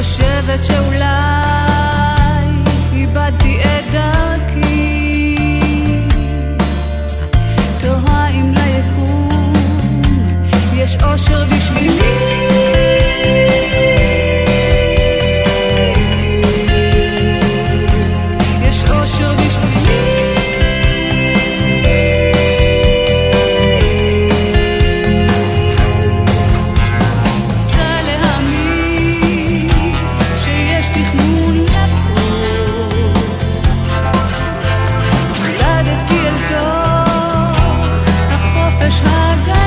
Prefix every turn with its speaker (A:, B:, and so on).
A: חושבת שאולי איבדתי את דרכי. תוהה אם ליקום יש אושר בשבילי. יש הגן